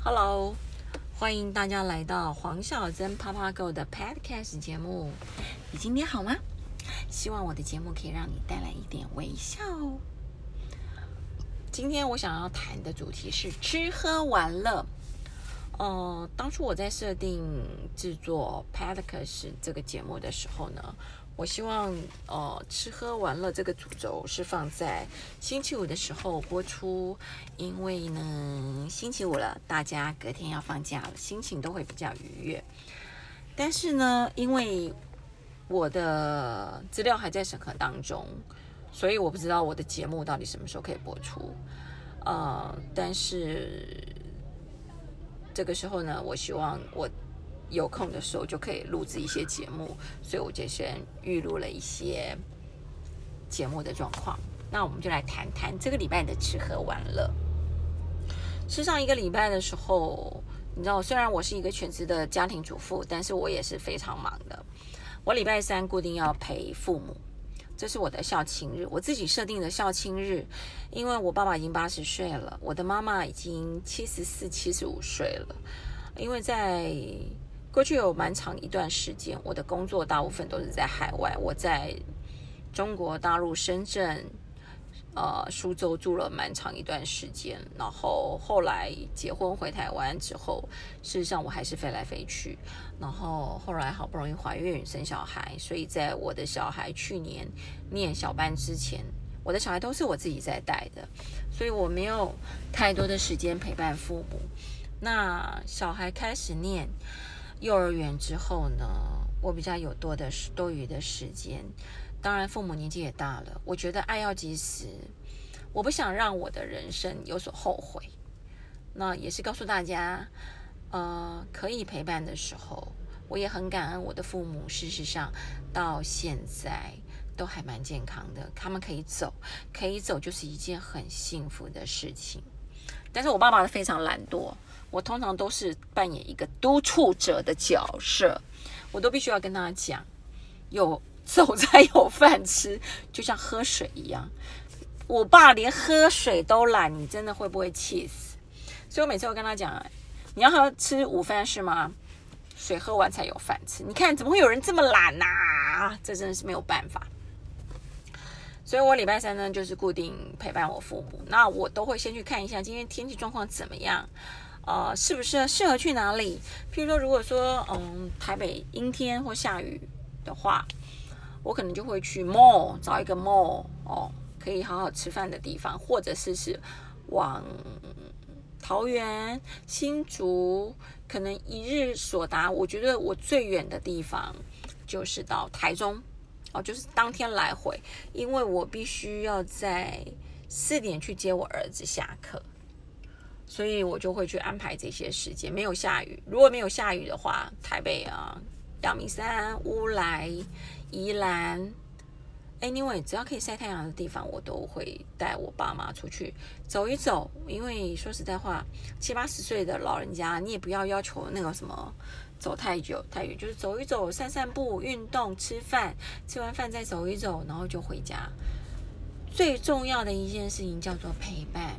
Hello，欢迎大家来到黄小珍啪啪 Go 的 Podcast 节目。你今天好吗？希望我的节目可以让你带来一点微笑。今天我想要谈的主题是吃喝玩乐。呃，当初我在设定制作 Podcast 这个节目的时候呢，我希望呃吃喝玩乐这个主轴是放在星期五的时候播出，因为呢星期五了，大家隔天要放假了，心情都会比较愉悦。但是呢，因为我的资料还在审核当中，所以我不知道我的节目到底什么时候可以播出。呃，但是这个时候呢，我希望我有空的时候就可以录制一些节目，所以我就先预录了一些节目的状况。那我们就来谈谈这个礼拜的吃喝玩乐。吃上一个礼拜的时候，你知道，虽然我是一个全职的家庭主妇，但是我也是非常忙的。我礼拜三固定要陪父母，这是我的孝亲日，我自己设定的孝亲日。因为我爸爸已经八十岁了，我的妈妈已经七十四、七十五岁了。因为在过去有蛮长一段时间，我的工作大部分都是在海外，我在中国大陆深圳。呃，苏州住了蛮长一段时间，然后后来结婚回台湾之后，事实上我还是飞来飞去，然后后来好不容易怀孕生小孩，所以在我的小孩去年念小班之前，我的小孩都是我自己在带的，所以我没有太多的时间陪伴父母。那小孩开始念幼儿园之后呢，我比较有多的多余的时间。当然，父母年纪也大了，我觉得爱要及时，我不想让我的人生有所后悔。那也是告诉大家，呃，可以陪伴的时候，我也很感恩我的父母。事实上，到现在都还蛮健康的，他们可以走，可以走就是一件很幸福的事情。但是我爸爸非常懒惰，我通常都是扮演一个督促者的角色，我都必须要跟他讲，有。走才有饭吃，就像喝水一样。我爸连喝水都懒，你真的会不会气死？所以我每次都跟他讲：“你要喝吃午饭是吗？水喝完才有饭吃。你看怎么会有人这么懒呐？这真的是没有办法。”所以我礼拜三呢，就是固定陪伴我父母。那我都会先去看一下今天天气状况怎么样，呃，是不是适合去哪里？譬如说，如果说嗯台北阴天或下雨的话。我可能就会去 mall 找一个 mall 哦，可以好好吃饭的地方，或者是是往桃园、新竹，可能一日所达。我觉得我最远的地方就是到台中哦，就是当天来回，因为我必须要在四点去接我儿子下课，所以我就会去安排这些时间。没有下雨，如果没有下雨的话，台北啊、阳明山、乌来。宜兰，anyway，只要可以晒太阳的地方，我都会带我爸妈出去走一走。因为说实在话，七八十岁的老人家，你也不要要求那个什么走太久太远，就是走一走、散散步、运动、吃饭，吃完饭再走一走，然后就回家。最重要的一件事情叫做陪伴，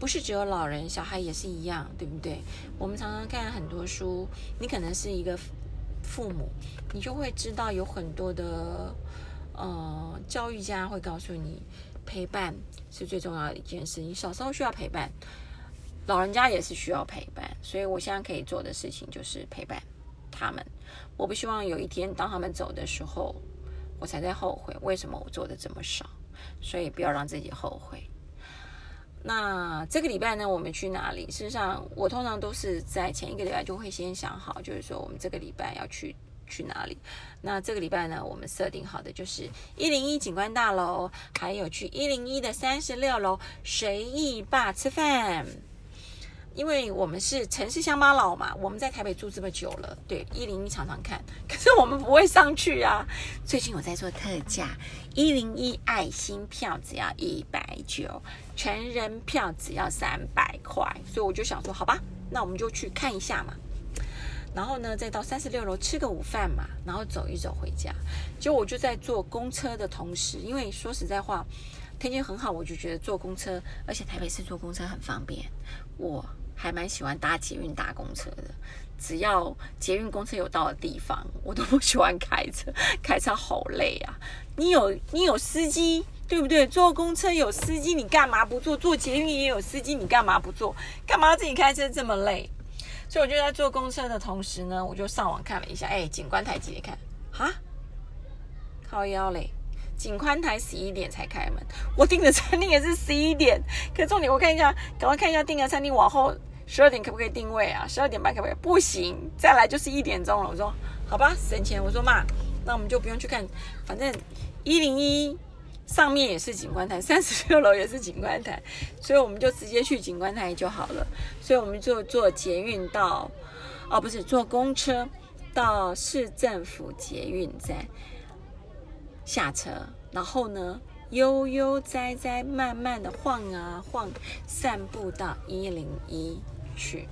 不是只有老人，小孩也是一样，对不对？我们常常看很多书，你可能是一个。父母，你就会知道有很多的呃教育家会告诉你，陪伴是最重要的一件事。你小时候需要陪伴，老人家也是需要陪伴。所以我现在可以做的事情就是陪伴他们。我不希望有一天当他们走的时候，我才在后悔为什么我做的这么少。所以不要让自己后悔。那这个礼拜呢，我们去哪里？事实上，我通常都是在前一个礼拜就会先想好，就是说我们这个礼拜要去去哪里。那这个礼拜呢，我们设定好的就是一零一景观大楼，还有去一零一的三十六楼随意吧吃饭。因为我们是城市乡巴佬嘛，我们在台北住这么久了，对一零一常常看，可是我们不会上去啊。最近我在做特价，一零一爱心票只要一百九，成人票只要三百块，所以我就想说，好吧，那我们就去看一下嘛。然后呢，再到三十六楼吃个午饭嘛，然后走一走回家。就我就在坐公车的同时，因为说实在话，天气很好，我就觉得坐公车，而且台北市坐公车很方便，我。还蛮喜欢搭捷运搭公车的。只要捷运公车有到的地方，我都不喜欢开车，开车好累啊！你有你有司机，对不对？坐公车有司机，你干嘛不坐？坐捷运也有司机，你干嘛不坐？干嘛自己开车这么累？所以我就在坐公车的同时呢，我就上网看了一下，哎，景观台几点看？哈，靠腰嘞！景观台十一点才开门，我订的餐厅也是十一点。可重点我看一下，赶快看一下订的餐厅往后。十二点可不可以定位啊？十二点半可不可以？不行，再来就是一点钟了。我说好吧，省钱。我说妈，那我们就不用去看，反正一零一上面也是景观台，三十六楼也是景观台，所以我们就直接去景观台就好了。所以我们就坐捷运到，哦，不是坐公车到市政府捷运站下车，然后呢？悠悠哉哉，慢慢的晃啊晃，散步到一零一去。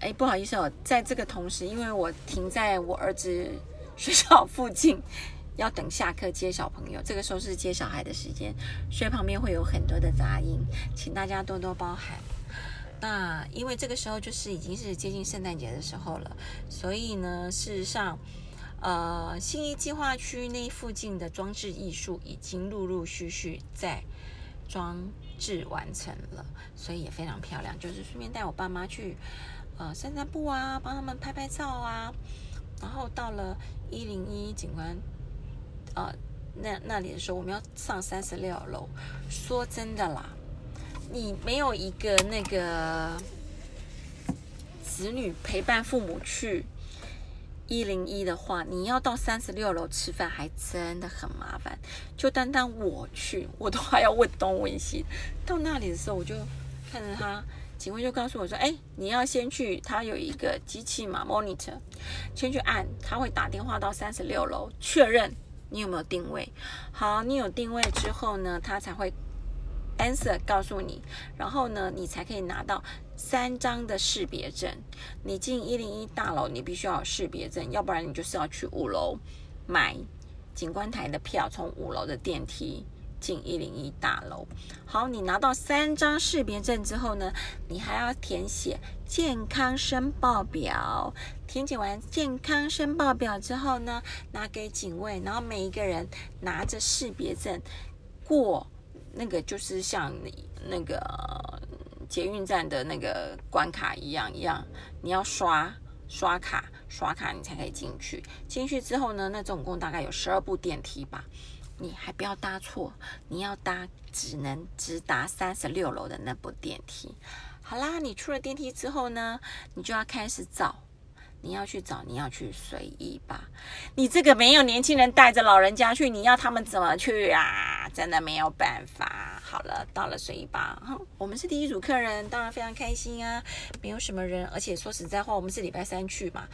哎，不好意思哦，在这个同时，因为我停在我儿子学校附近，要等下课接小朋友，这个时候是接小孩的时间，所以旁边会有很多的杂音，请大家多多包涵。那因为这个时候就是已经是接近圣诞节的时候了，所以呢，事实上。呃，新一计划区那附近的装置艺术已经陆陆续续在装置完成了，所以也非常漂亮。就是顺便带我爸妈去呃散散步啊，帮他们拍拍照啊。然后到了一零一景观呃那那里的时候，我们要上三十六楼。说真的啦，你没有一个那个子女陪伴父母去。一零一的话，你要到三十六楼吃饭，还真的很麻烦。就单单我去，我都还要问东问西。到那里的时候，我就看着他，警卫就告诉我说：“哎，你要先去，他有一个机器嘛，monitor，先去按，他会打电话到三十六楼确认你有没有定位。好，你有定位之后呢，他才会。” Answer 告诉你，然后呢，你才可以拿到三张的识别证。你进一零一大楼，你必须要有识别证，要不然你就是要去五楼买景观台的票，从五楼的电梯进一零一大楼。好，你拿到三张识别证之后呢，你还要填写健康申报表。填写完健康申报表之后呢，拿给警卫，然后每一个人拿着识别证过。那个就是像你那个捷运站的那个关卡一样一样，你要刷刷卡，刷卡你才可以进去。进去之后呢，那总共大概有十二部电梯吧，你还不要搭错，你要搭只能直达三十六楼的那部电梯。好啦，你出了电梯之后呢，你就要开始找。你要去找，你要去随意吧。你这个没有年轻人带着老人家去，你要他们怎么去啊？真的没有办法。好了，到了随意吧。我们是第一组客人，当然非常开心啊。没有什么人，而且说实在话，我们是礼拜三去嘛，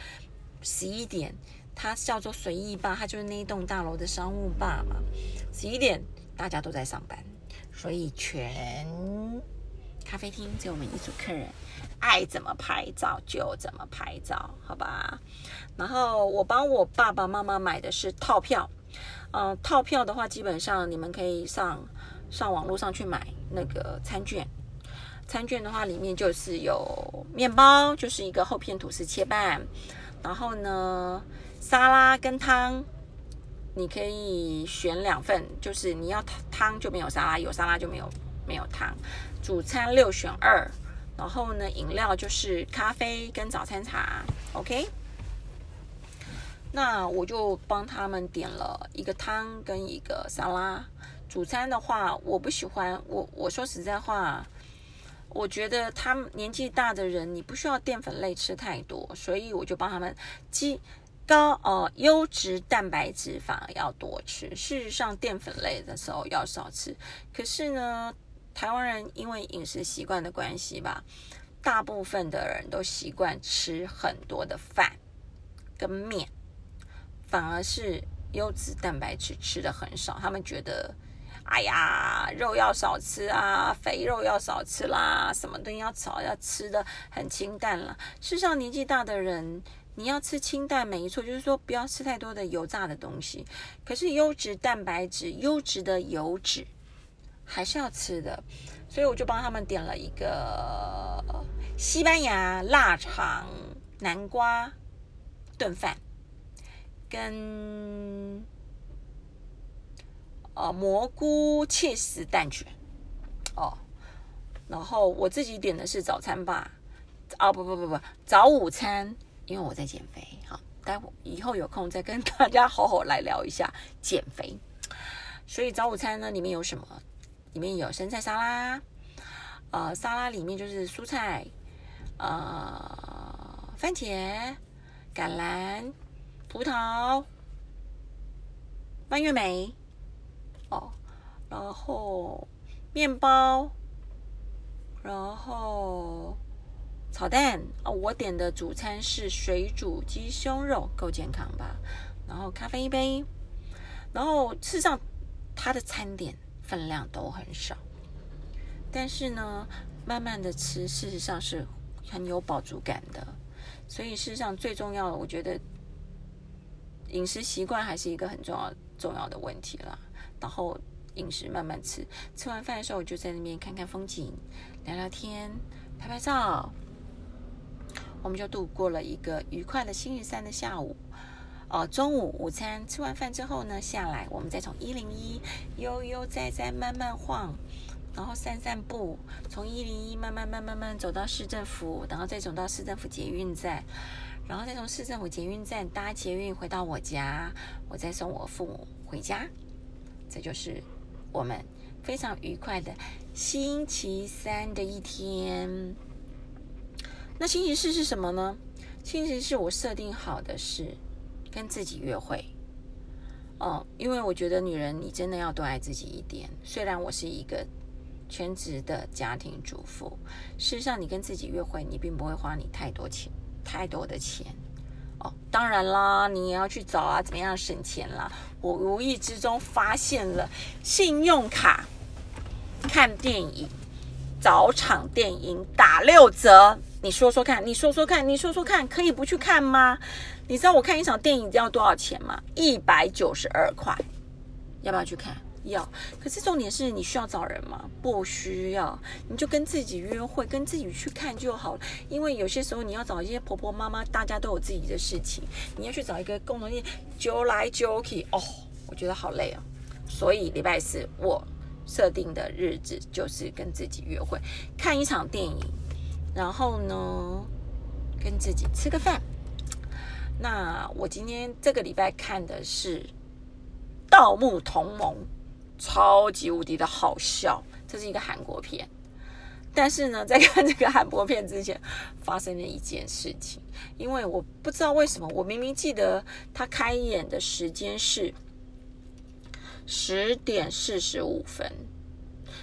十一点，它叫做随意吧，它就是那一栋大楼的商务吧嘛。十一点大家都在上班，所以全咖啡厅只有我们一组客人。爱怎么拍照就怎么拍照，好吧？然后我帮我爸爸妈妈买的是套票，嗯，套票的话，基本上你们可以上上网络上去买那个餐券。餐券的话，里面就是有面包，就是一个厚片吐司切半，然后呢，沙拉跟汤，你可以选两份，就是你要汤就没有沙拉，有沙拉就没有没有汤。主餐六选二。然后呢，饮料就是咖啡跟早餐茶，OK。那我就帮他们点了一个汤跟一个沙拉。主餐的话，我不喜欢，我我说实在话，我觉得他们年纪大的人，你不需要淀粉类吃太多，所以我就帮他们鸡高呃优质蛋白质反而要多吃。事实上，淀粉类的时候要少吃。可是呢。台湾人因为饮食习惯的关系吧，大部分的人都习惯吃很多的饭跟面，反而是优质蛋白质吃的很少。他们觉得，哎呀，肉要少吃啊，肥肉要少吃啦，什么东西要少，要吃的很清淡了。事实上，年纪大的人，你要吃清淡没错，就是说不要吃太多的油炸的东西。可是优质蛋白质、优质的油脂。还是要吃的，所以我就帮他们点了一个西班牙腊肠南瓜炖饭，跟呃蘑菇切丝蛋卷哦，然后我自己点的是早餐吧，啊不不不不早午餐，因为我在减肥，好，待会以后有空再跟大家好好来聊一下减肥。所以早午餐呢里面有什么？里面有生菜沙拉，呃，沙拉里面就是蔬菜，呃，番茄、橄榄、葡萄、蔓越莓，哦，然后面包，然后炒蛋。哦，我点的主餐是水煮鸡胸肉，够健康吧？然后咖啡一杯，然后事实上它的餐点。分量都很少，但是呢，慢慢的吃，事实上是很有饱足感的。所以，事实上最重要的，我觉得饮食习惯还是一个很重要重要的问题啦。然后饮食慢慢吃，吃完饭的时候，我就在那边看看风景，聊聊天，拍拍照，我们就度过了一个愉快的星期三的下午。哦，中午午餐吃完饭之后呢，下来我们再从一零一悠悠哉哉慢慢晃，然后散散步，从一零一慢慢慢慢慢走到市政府，然后再走到市政府捷运站，然后再从市政府捷运站搭捷运回到我家，我再送我父母回家，这就是我们非常愉快的星期三的一天。那星期四是什么呢？星期四我设定好的是。跟自己约会，哦，因为我觉得女人你真的要多爱自己一点。虽然我是一个全职的家庭主妇，事实上你跟自己约会，你并不会花你太多钱，太多的钱。哦，当然啦，你也要去找啊，怎么样省钱啦？我无意之中发现了信用卡看电影早场电影打六折，你说说看，你说说看，你说说看，可以不去看吗？你知道我看一场电影要多少钱吗？一百九十二块，要不要去看？要。可是重点是你需要找人吗？不需要，你就跟自己约会，跟自己去看就好了。因为有些时候你要找一些婆婆妈妈，大家都有自己的事情，你要去找一个共同点，揪来揪去，哦，我觉得好累哦。所以礼拜四我设定的日子就是跟自己约会，看一场电影，然后呢，跟自己吃个饭。那我今天这个礼拜看的是《盗墓同盟》，超级无敌的好笑。这是一个韩国片，但是呢，在看这个韩国片之前，发生了一件事情。因为我不知道为什么，我明明记得他开演的时间是十点四十五分，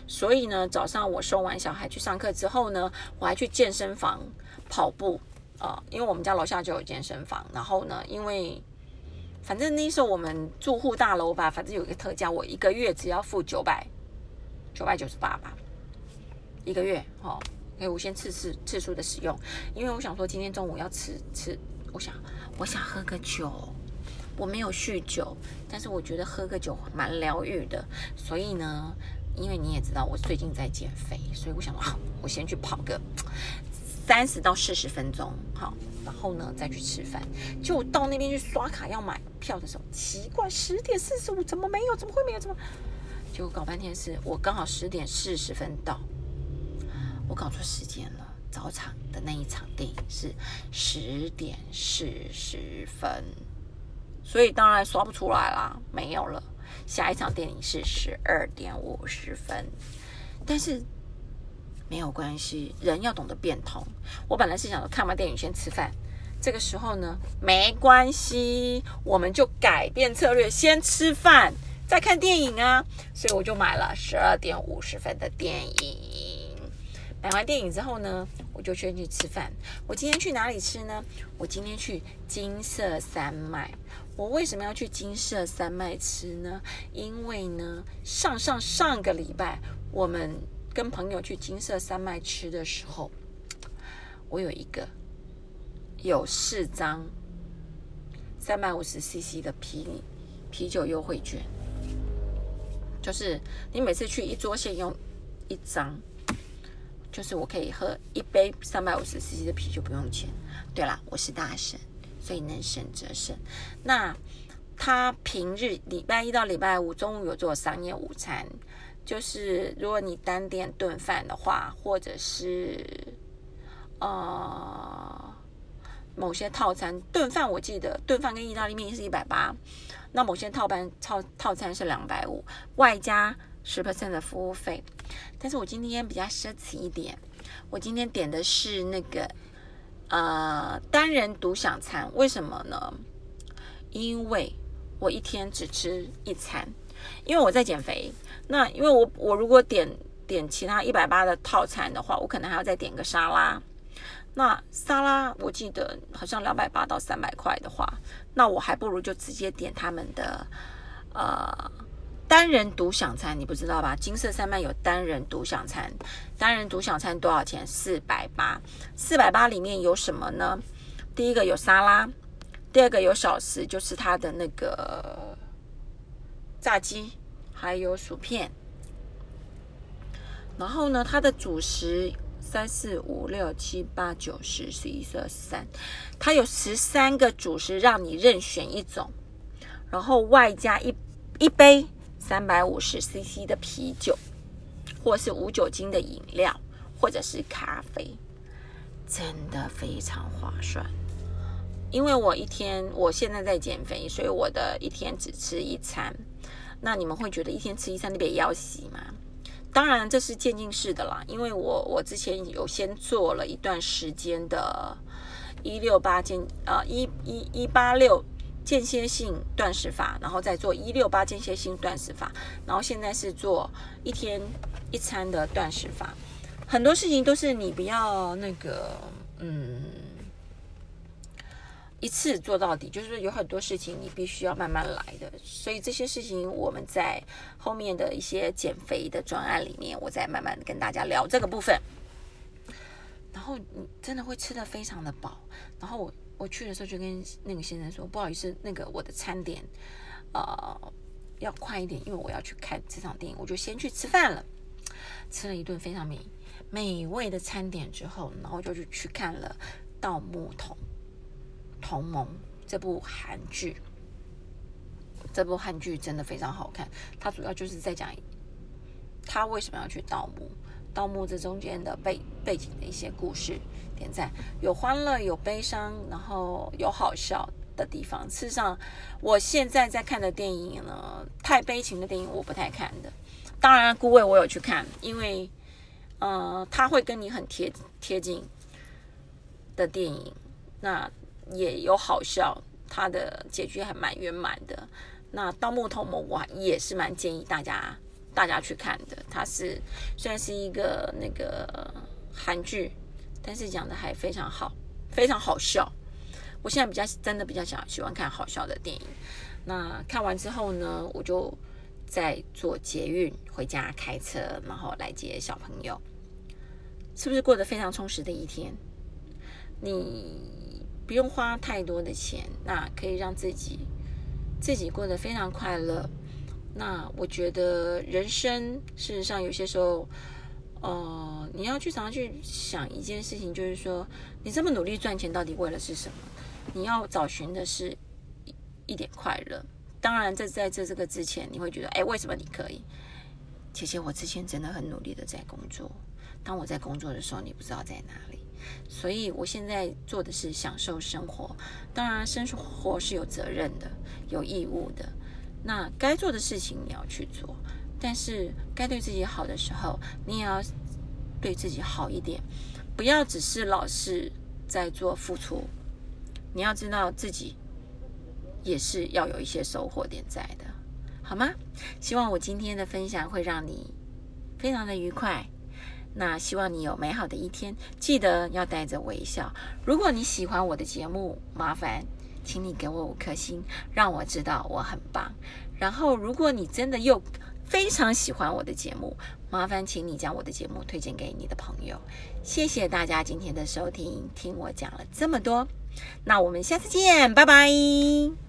所以呢，早上我送完小孩去上课之后呢，我还去健身房跑步。啊，因为我们家楼下就有健身房，然后呢，因为反正那时候我们住户大楼吧，反正有一个特价，我一个月只要付九百九百九十八吧，一个月哦，可以无限次次次数的使用。因为我想说今天中午要吃吃，我想我想喝个酒，我没有酗酒，但是我觉得喝个酒蛮疗愈的，所以呢，因为你也知道我最近在减肥，所以我想好，我先去跑个。三十到四十分钟，好，然后呢再去吃饭。就到那边去刷卡要买票的时候，奇怪，十点四十五怎么没有？怎么会没有？怎么？结果搞半天是我刚好十点四十分到，我搞错时间了。早场的那一场电影是十点四十分，所以当然刷不出来啦，没有了。下一场电影是十二点五十分，但是。没有关系，人要懂得变通。我本来是想说看完电影先吃饭，这个时候呢，没关系，我们就改变策略，先吃饭再看电影啊。所以我就买了十二点五十分的电影。买完电影之后呢，我就先去吃饭。我今天去哪里吃呢？我今天去金色山脉。我为什么要去金色山脉吃呢？因为呢，上上上个礼拜我们。跟朋友去金色山脉吃的时候，我有一个有四张三百五十 CC 的啤啤酒优惠券，就是你每次去一桌先用一张，就是我可以喝一杯三百五十 CC 的啤酒不用钱。对了，我是大神，所以能省则省。那他平日礼拜一到礼拜五中午有做商业午餐，就是如果你单点炖饭的话，或者是呃某些套餐顿饭，我记得顿饭跟意大利面是一百八，那某些套班套套餐是两百五，外加十 percent 的服务费。但是我今天比较奢侈一点，我今天点的是那个呃单人独享餐，为什么呢？因为我一天只吃一餐，因为我在减肥。那因为我我如果点点其他一百八的套餐的话，我可能还要再点个沙拉。那沙拉我记得好像两百八到三百块的话，那我还不如就直接点他们的呃单人独享餐，你不知道吧？金色山脉有单人独享餐，单人独享餐多少钱？四百八。四百八里面有什么呢？第一个有沙拉。第二个有小食，就是它的那个炸鸡，还有薯片。然后呢，它的主食三四五六七八九十十一十二十三，它有十三个主食让你任选一种，然后外加一一杯三百五十 CC 的啤酒，或是无酒精的饮料，或者是咖啡，真的非常划算。因为我一天，我现在在减肥，所以我的一天只吃一餐。那你们会觉得一天吃一餐你别要洗吗？当然这是渐进式的啦。因为我我之前有先做了一段时间的一六八间呃一一一八六间歇性断食法，然后再做一六八间歇性断食法，然后现在是做一天一餐的断食法。很多事情都是你不要那个嗯。一次做到底，就是有很多事情你必须要慢慢来的，所以这些事情我们在后面的一些减肥的专案里面，我再慢慢跟大家聊这个部分。然后你真的会吃的非常的饱。然后我我去的时候就跟那个先生说，不好意思，那个我的餐点呃要快一点，因为我要去看这场电影，我就先去吃饭了。吃了一顿非常美美味的餐点之后，然后就去去看了《盗墓童》。同盟这部韩剧，这部韩剧真的非常好看。它主要就是在讲他为什么要去盗墓，盗墓这中间的背背景的一些故事。点赞，有欢乐，有悲伤，然后有好笑的地方。事实上，我现在在看的电影呢，太悲情的电影我不太看的。当然，顾问我有去看，因为呃，他会跟你很贴贴近的电影。那也有好笑，它的结局还蛮圆满的。那《盗墓同盟》我也是蛮建议大家大家去看的。它是虽然是一个那个韩剧，但是讲的还非常好，非常好笑。我现在比较真的比较想喜欢看好笑的电影。那看完之后呢，我就在坐捷运回家开车，然后来接小朋友。是不是过得非常充实的一天？你？不用花太多的钱，那可以让自己自己过得非常快乐。那我觉得人生事实上有些时候，呃，你要去常常去想一件事情，就是说你这么努力赚钱，到底为了是什么？你要找寻的是一一点快乐。当然，在在这这个之前，你会觉得，哎，为什么你可以？其实我之前真的很努力的在工作。当我在工作的时候，你不知道在哪里。所以，我现在做的是享受生活。当然，生活是有责任的，有义务的。那该做的事情你要去做，但是该对自己好的时候，你也要对自己好一点。不要只是老是在做付出，你要知道自己也是要有一些收获点在的，好吗？希望我今天的分享会让你非常的愉快。那希望你有美好的一天，记得要带着微笑。如果你喜欢我的节目，麻烦请你给我五颗星，让我知道我很棒。然后，如果你真的又非常喜欢我的节目，麻烦请你将我的节目推荐给你的朋友。谢谢大家今天的收听，听我讲了这么多，那我们下次见，拜拜。